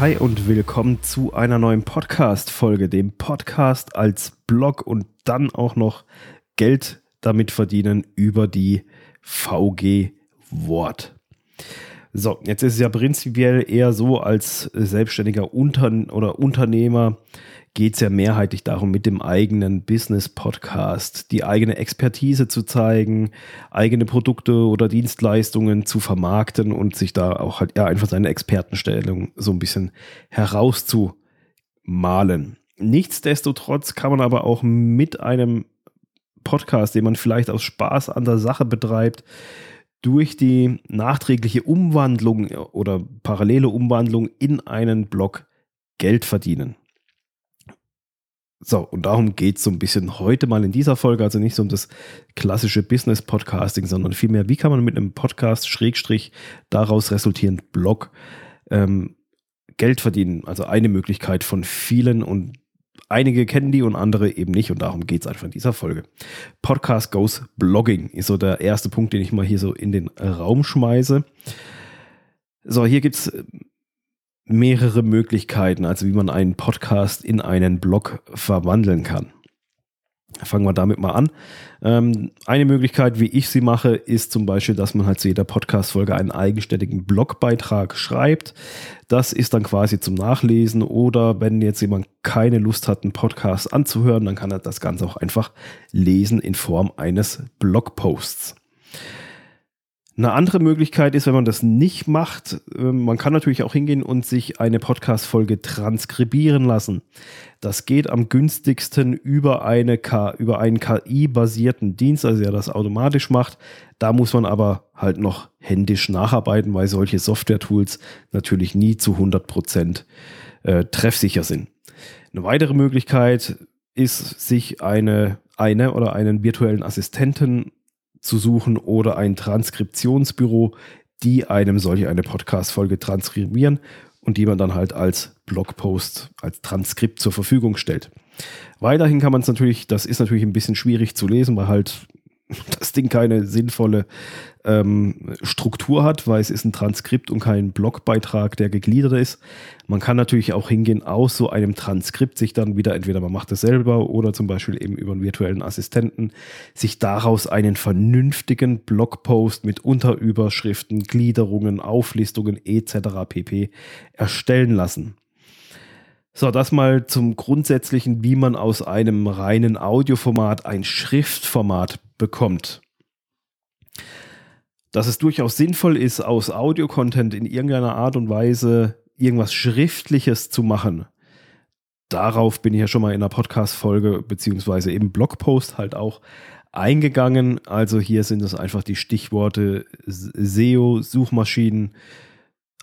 Hi und willkommen zu einer neuen Podcast-Folge, dem Podcast als Blog und dann auch noch Geld damit verdienen über die VG Wort. So, jetzt ist es ja prinzipiell eher so als selbstständiger Unter oder Unternehmer geht es ja mehrheitlich darum, mit dem eigenen Business-Podcast die eigene Expertise zu zeigen, eigene Produkte oder Dienstleistungen zu vermarkten und sich da auch halt ja einfach seine Expertenstellung so ein bisschen herauszumalen. Nichtsdestotrotz kann man aber auch mit einem Podcast, den man vielleicht aus Spaß an der Sache betreibt, durch die nachträgliche Umwandlung oder parallele Umwandlung in einen Blog Geld verdienen. So, und darum geht es so ein bisschen heute mal in dieser Folge, also nicht so um das klassische Business-Podcasting, sondern vielmehr, wie kann man mit einem Podcast, Schrägstrich, daraus resultierend Blog, ähm, Geld verdienen. Also eine Möglichkeit von vielen und einige kennen die und andere eben nicht und darum geht es einfach in dieser Folge. Podcast Goes Blogging ist so der erste Punkt, den ich mal hier so in den Raum schmeiße. So, hier gibt es mehrere Möglichkeiten, also wie man einen Podcast in einen Blog verwandeln kann. Fangen wir damit mal an. Ähm, eine Möglichkeit, wie ich sie mache, ist zum Beispiel, dass man halt zu jeder Podcast-Folge einen eigenständigen Blogbeitrag schreibt. Das ist dann quasi zum Nachlesen oder wenn jetzt jemand keine Lust hat, einen Podcast anzuhören, dann kann er das Ganze auch einfach lesen in Form eines Blogposts. Eine andere Möglichkeit ist, wenn man das nicht macht, ähm, man kann natürlich auch hingehen und sich eine Podcast-Folge transkribieren lassen. Das geht am günstigsten über, eine K, über einen KI-basierten Dienst, also der das automatisch macht. Da muss man aber halt noch händisch nacharbeiten, weil solche Software-Tools natürlich nie zu 100 Prozent, äh, treffsicher sind. Eine weitere Möglichkeit ist, sich eine, eine oder einen virtuellen Assistenten zu suchen oder ein Transkriptionsbüro, die einem solche eine Podcast-Folge transkribieren und die man dann halt als Blogpost, als Transkript zur Verfügung stellt. Weiterhin kann man es natürlich, das ist natürlich ein bisschen schwierig zu lesen, weil halt das Ding keine sinnvolle ähm, Struktur hat, weil es ist ein Transkript und kein Blogbeitrag, der gegliedert ist. Man kann natürlich auch hingehen aus so einem Transkript sich dann wieder, entweder man macht es selber oder zum Beispiel eben über einen virtuellen Assistenten, sich daraus einen vernünftigen Blogpost mit Unterüberschriften, Gliederungen, Auflistungen etc. pp. erstellen lassen. So, das mal zum Grundsätzlichen, wie man aus einem reinen Audioformat ein Schriftformat bekommt. Dass es durchaus sinnvoll ist, aus Audio-Content in irgendeiner Art und Weise irgendwas Schriftliches zu machen. Darauf bin ich ja schon mal in einer Podcast-Folge beziehungsweise im Blogpost halt auch eingegangen. Also hier sind es einfach die Stichworte SEO, Suchmaschinen,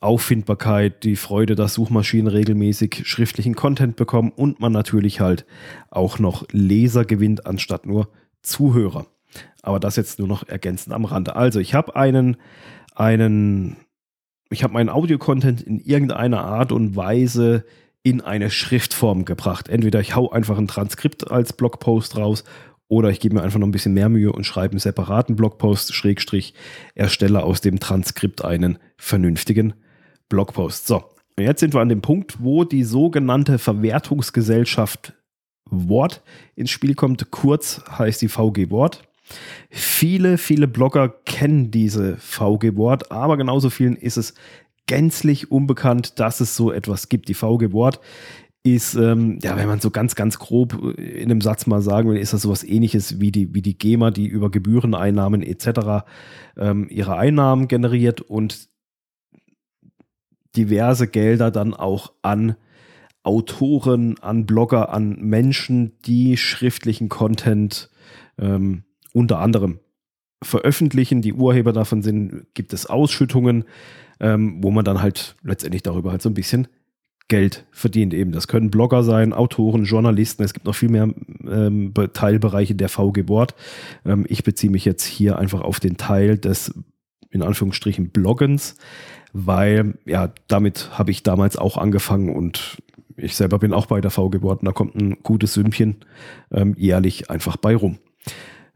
Auffindbarkeit, die Freude, dass Suchmaschinen regelmäßig schriftlichen Content bekommen und man natürlich halt auch noch Leser gewinnt, anstatt nur Zuhörer. Aber das jetzt nur noch ergänzend am Rande. Also ich habe einen, einen, ich habe meinen Audio-Content in irgendeiner Art und Weise in eine Schriftform gebracht. Entweder ich hau einfach ein Transkript als Blogpost raus oder ich gebe mir einfach noch ein bisschen mehr Mühe und schreibe einen separaten Blogpost, Schrägstrich, erstelle aus dem Transkript einen vernünftigen Blogpost. So, jetzt sind wir an dem Punkt, wo die sogenannte Verwertungsgesellschaft Wort ins Spiel kommt. Kurz heißt die VG Wort. Viele, viele Blogger kennen diese VG Wort, aber genauso vielen ist es gänzlich unbekannt, dass es so etwas gibt. Die VG Wort ist, ähm, ja, wenn man so ganz, ganz grob in einem Satz mal sagen will, ist das sowas ähnliches wie die, wie die GEMA, die über Gebühreneinnahmen etc. Ähm, ihre Einnahmen generiert und diverse Gelder dann auch an Autoren, an Blogger, an Menschen, die schriftlichen Content ähm, unter anderem veröffentlichen. Die Urheber davon sind, gibt es Ausschüttungen, ähm, wo man dann halt letztendlich darüber halt so ein bisschen Geld verdient. Eben, das können Blogger sein, Autoren, Journalisten. Es gibt noch viel mehr ähm, Teilbereiche der VG Wort. Ähm, ich beziehe mich jetzt hier einfach auf den Teil des in Anführungsstrichen Bloggens weil ja, damit habe ich damals auch angefangen und ich selber bin auch bei der V geworden. Da kommt ein gutes Sümmchen ähm, jährlich einfach bei rum.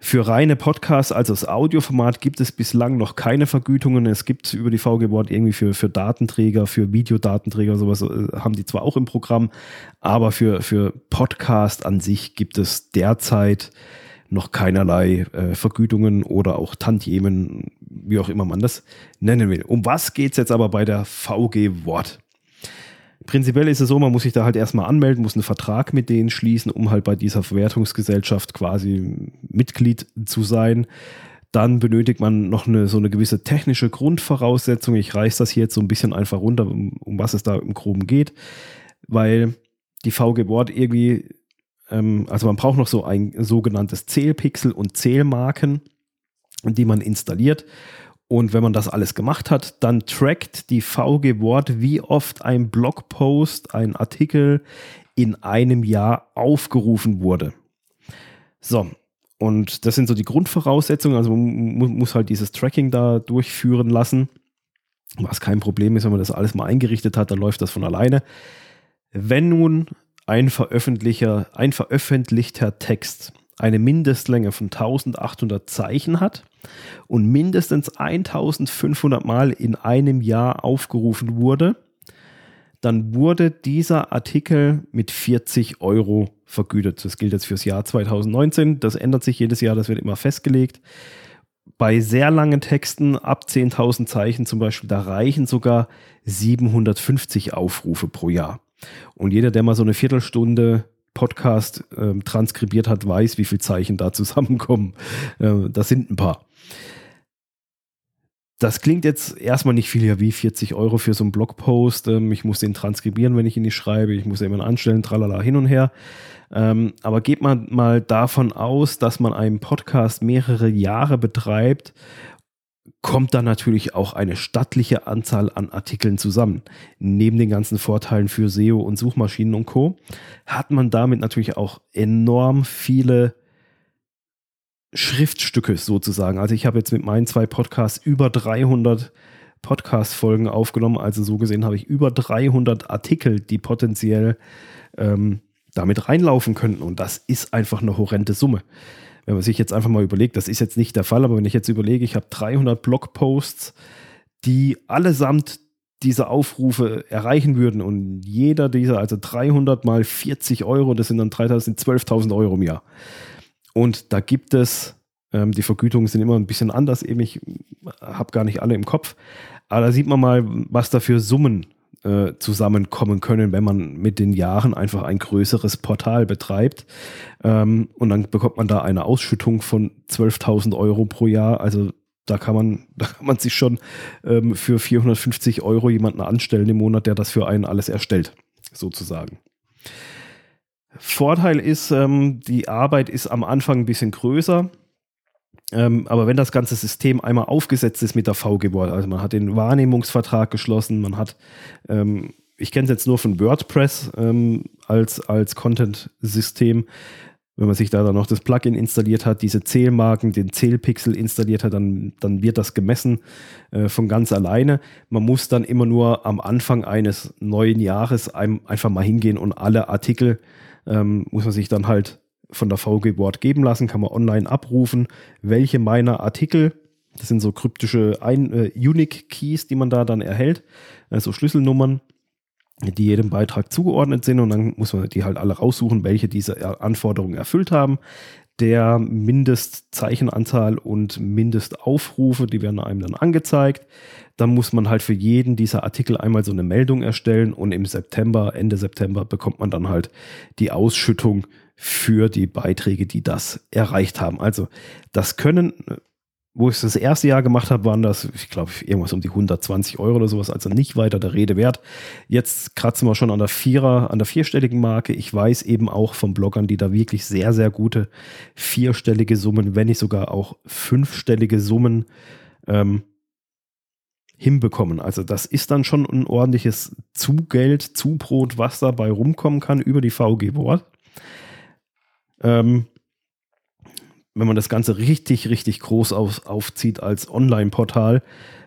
Für reine Podcasts, also das Audioformat, gibt es bislang noch keine Vergütungen. Es gibt über die VG Board irgendwie für, für Datenträger, für Videodatenträger, sowas äh, haben die zwar auch im Programm, aber für, für Podcast an sich gibt es derzeit noch keinerlei äh, Vergütungen oder auch Tantiemen, wie auch immer man das nennen will. Um was geht es jetzt aber bei der VG Wort? Prinzipiell ist es so, man muss sich da halt erstmal anmelden, muss einen Vertrag mit denen schließen, um halt bei dieser Verwertungsgesellschaft quasi Mitglied zu sein. Dann benötigt man noch eine, so eine gewisse technische Grundvoraussetzung. Ich reiße das hier jetzt so ein bisschen einfach runter, um, um was es da im Groben geht, weil die VG Board irgendwie ähm, also man braucht noch so ein sogenanntes Zählpixel und Zählmarken, die man installiert. Und wenn man das alles gemacht hat, dann trackt die VG Wort, wie oft ein Blogpost, ein Artikel in einem Jahr aufgerufen wurde. So, und das sind so die Grundvoraussetzungen. Also man muss halt dieses Tracking da durchführen lassen. Was kein Problem ist, wenn man das alles mal eingerichtet hat, dann läuft das von alleine. Wenn nun ein, Veröffentlicher, ein veröffentlichter Text eine Mindestlänge von 1800 Zeichen hat und mindestens 1500 Mal in einem Jahr aufgerufen wurde, dann wurde dieser Artikel mit 40 Euro vergütet. Das gilt jetzt fürs Jahr 2019. Das ändert sich jedes Jahr, das wird immer festgelegt. Bei sehr langen Texten ab 10.000 Zeichen zum Beispiel, da reichen sogar 750 Aufrufe pro Jahr. Und jeder, der mal so eine Viertelstunde Podcast äh, transkribiert hat, weiß, wie viele Zeichen da zusammenkommen. Äh, das sind ein paar. Das klingt jetzt erstmal nicht viel, ja, wie 40 Euro für so einen Blogpost. Ähm, ich muss den transkribieren, wenn ich ihn nicht schreibe. Ich muss den immer anstellen, tralala, hin und her. Ähm, aber geht man mal davon aus, dass man einen Podcast mehrere Jahre betreibt kommt da natürlich auch eine stattliche Anzahl an Artikeln zusammen. Neben den ganzen Vorteilen für SEO und Suchmaschinen und Co. hat man damit natürlich auch enorm viele Schriftstücke sozusagen. Also ich habe jetzt mit meinen zwei Podcasts über 300 Podcast-Folgen aufgenommen. Also so gesehen habe ich über 300 Artikel, die potenziell ähm, damit reinlaufen könnten. Und das ist einfach eine horrende Summe wenn man sich jetzt einfach mal überlegt, das ist jetzt nicht der Fall, aber wenn ich jetzt überlege, ich habe 300 Blogposts, die allesamt diese Aufrufe erreichen würden und jeder dieser, also 300 mal 40 Euro, das sind dann 12.000 Euro im Jahr. Und da gibt es, ähm, die Vergütungen sind immer ein bisschen anders, eben ich habe gar nicht alle im Kopf, aber da sieht man mal, was da für Summen äh, zusammenkommen können, wenn man mit den Jahren einfach ein größeres Portal betreibt. Ähm, und dann bekommt man da eine Ausschüttung von 12.000 Euro pro Jahr. Also da kann man, da kann man sich schon ähm, für 450 Euro jemanden anstellen im Monat, der das für einen alles erstellt, sozusagen. Vorteil ist, ähm, die Arbeit ist am Anfang ein bisschen größer. Ähm, aber wenn das ganze System einmal aufgesetzt ist mit der VG Board, also man hat den Wahrnehmungsvertrag geschlossen, man hat, ähm, ich kenne es jetzt nur von WordPress ähm, als, als Content-System, wenn man sich da dann noch das Plugin installiert hat, diese Zählmarken, den Zählpixel installiert hat, dann, dann wird das gemessen äh, von ganz alleine. Man muss dann immer nur am Anfang eines neuen Jahres ein, einfach mal hingehen und alle Artikel ähm, muss man sich dann halt von der VG Board geben lassen, kann man online abrufen, welche meiner Artikel, das sind so kryptische Ein äh, Unique Keys, die man da dann erhält, also Schlüsselnummern, die jedem Beitrag zugeordnet sind und dann muss man die halt alle raussuchen, welche diese Anforderungen erfüllt haben. Der Mindestzeichenanzahl und Mindestaufrufe, die werden einem dann angezeigt. Dann muss man halt für jeden dieser Artikel einmal so eine Meldung erstellen und im September, Ende September bekommt man dann halt die Ausschüttung für die Beiträge, die das erreicht haben. Also das können, wo ich es das erste Jahr gemacht habe, waren das, ich glaube, irgendwas um die 120 Euro oder sowas, also nicht weiter der Rede wert. Jetzt kratzen wir schon an der Vierer, an der vierstelligen Marke. Ich weiß eben auch von Bloggern, die da wirklich sehr, sehr gute vierstellige Summen, wenn nicht sogar auch fünfstellige Summen ähm, hinbekommen. Also das ist dann schon ein ordentliches Zugeld, Zubrot, was dabei rumkommen kann über die VG Board. Ähm, wenn man das Ganze richtig, richtig groß auf, aufzieht als Online-Portal,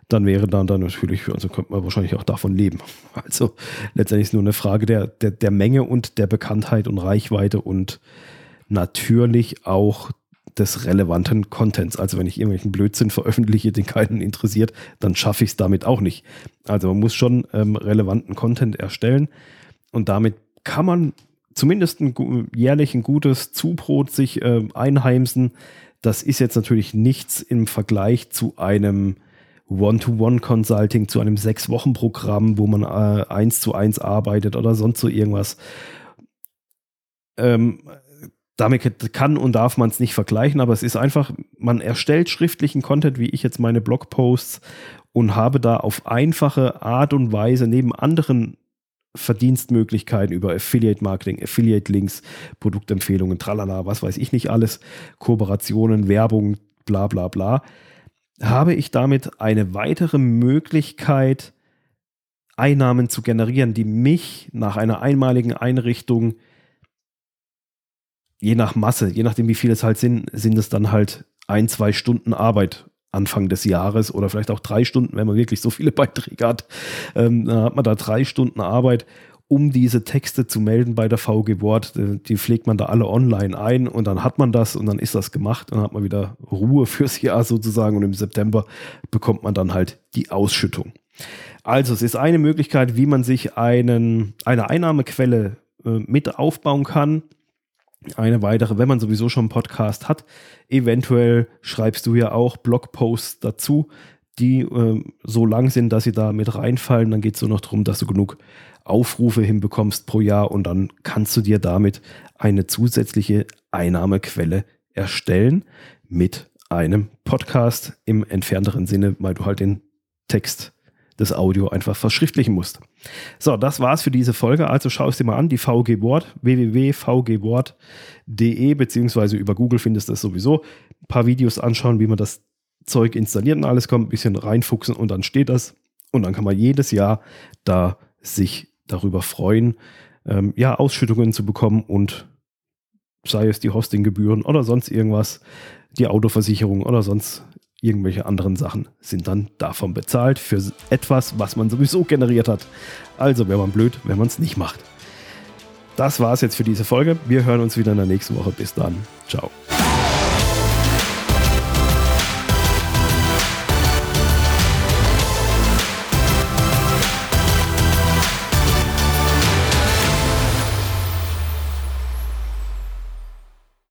dann wäre dann, dann natürlich, also könnte man wahrscheinlich auch davon leben. Also letztendlich ist nur eine Frage der, der, der Menge und der Bekanntheit und Reichweite und natürlich auch des relevanten Contents. Also wenn ich irgendwelchen Blödsinn veröffentliche, den keinen interessiert, dann schaffe ich es damit auch nicht. Also man muss schon ähm, relevanten Content erstellen und damit kann man zumindest ein, jährlich ein gutes Zubrot sich äh, einheimsen. Das ist jetzt natürlich nichts im Vergleich zu einem One-to-One-Consulting, zu einem Sechs-Wochen-Programm, wo man äh, eins zu eins arbeitet oder sonst so irgendwas. Ähm, damit kann und darf man es nicht vergleichen, aber es ist einfach, man erstellt schriftlichen Content, wie ich jetzt meine Blogposts und habe da auf einfache Art und Weise neben anderen Verdienstmöglichkeiten über Affiliate Marketing, Affiliate Links, Produktempfehlungen, tralala, was weiß ich nicht alles, Kooperationen, Werbung, bla bla bla, habe ich damit eine weitere Möglichkeit, Einnahmen zu generieren, die mich nach einer einmaligen Einrichtung je nach Masse, je nachdem wie viele es halt sind, sind es dann halt ein, zwei Stunden Arbeit Anfang des Jahres oder vielleicht auch drei Stunden, wenn man wirklich so viele Beiträge hat. Ähm, dann hat man da drei Stunden Arbeit, um diese Texte zu melden bei der VG Wort. Äh, die pflegt man da alle online ein und dann hat man das und dann ist das gemacht und dann hat man wieder Ruhe fürs Jahr sozusagen und im September bekommt man dann halt die Ausschüttung. Also es ist eine Möglichkeit, wie man sich einen, eine Einnahmequelle äh, mit aufbauen kann eine weitere, wenn man sowieso schon einen Podcast hat. Eventuell schreibst du ja auch Blogposts dazu, die äh, so lang sind, dass sie da mit reinfallen. Dann geht es nur noch darum, dass du genug Aufrufe hinbekommst pro Jahr und dann kannst du dir damit eine zusätzliche Einnahmequelle erstellen mit einem Podcast im entfernteren Sinne, weil du halt den Text das Audio einfach verschriftlichen musst. So, das war's für diese Folge. Also schau es dir mal an, die VG Wort, www.vgwort.de, beziehungsweise über Google findest du das sowieso. Ein paar Videos anschauen, wie man das Zeug installiert und alles kommt, ein bisschen reinfuchsen und dann steht das. Und dann kann man jedes Jahr da sich darüber freuen, ähm, ja, Ausschüttungen zu bekommen und sei es die Hostinggebühren oder sonst irgendwas, die Autoversicherung oder sonst irgendwelche anderen Sachen sind dann davon bezahlt für etwas, was man sowieso generiert hat. Also wäre man blöd, wenn man es nicht macht. Das war es jetzt für diese Folge. Wir hören uns wieder in der nächsten Woche. Bis dann. Ciao.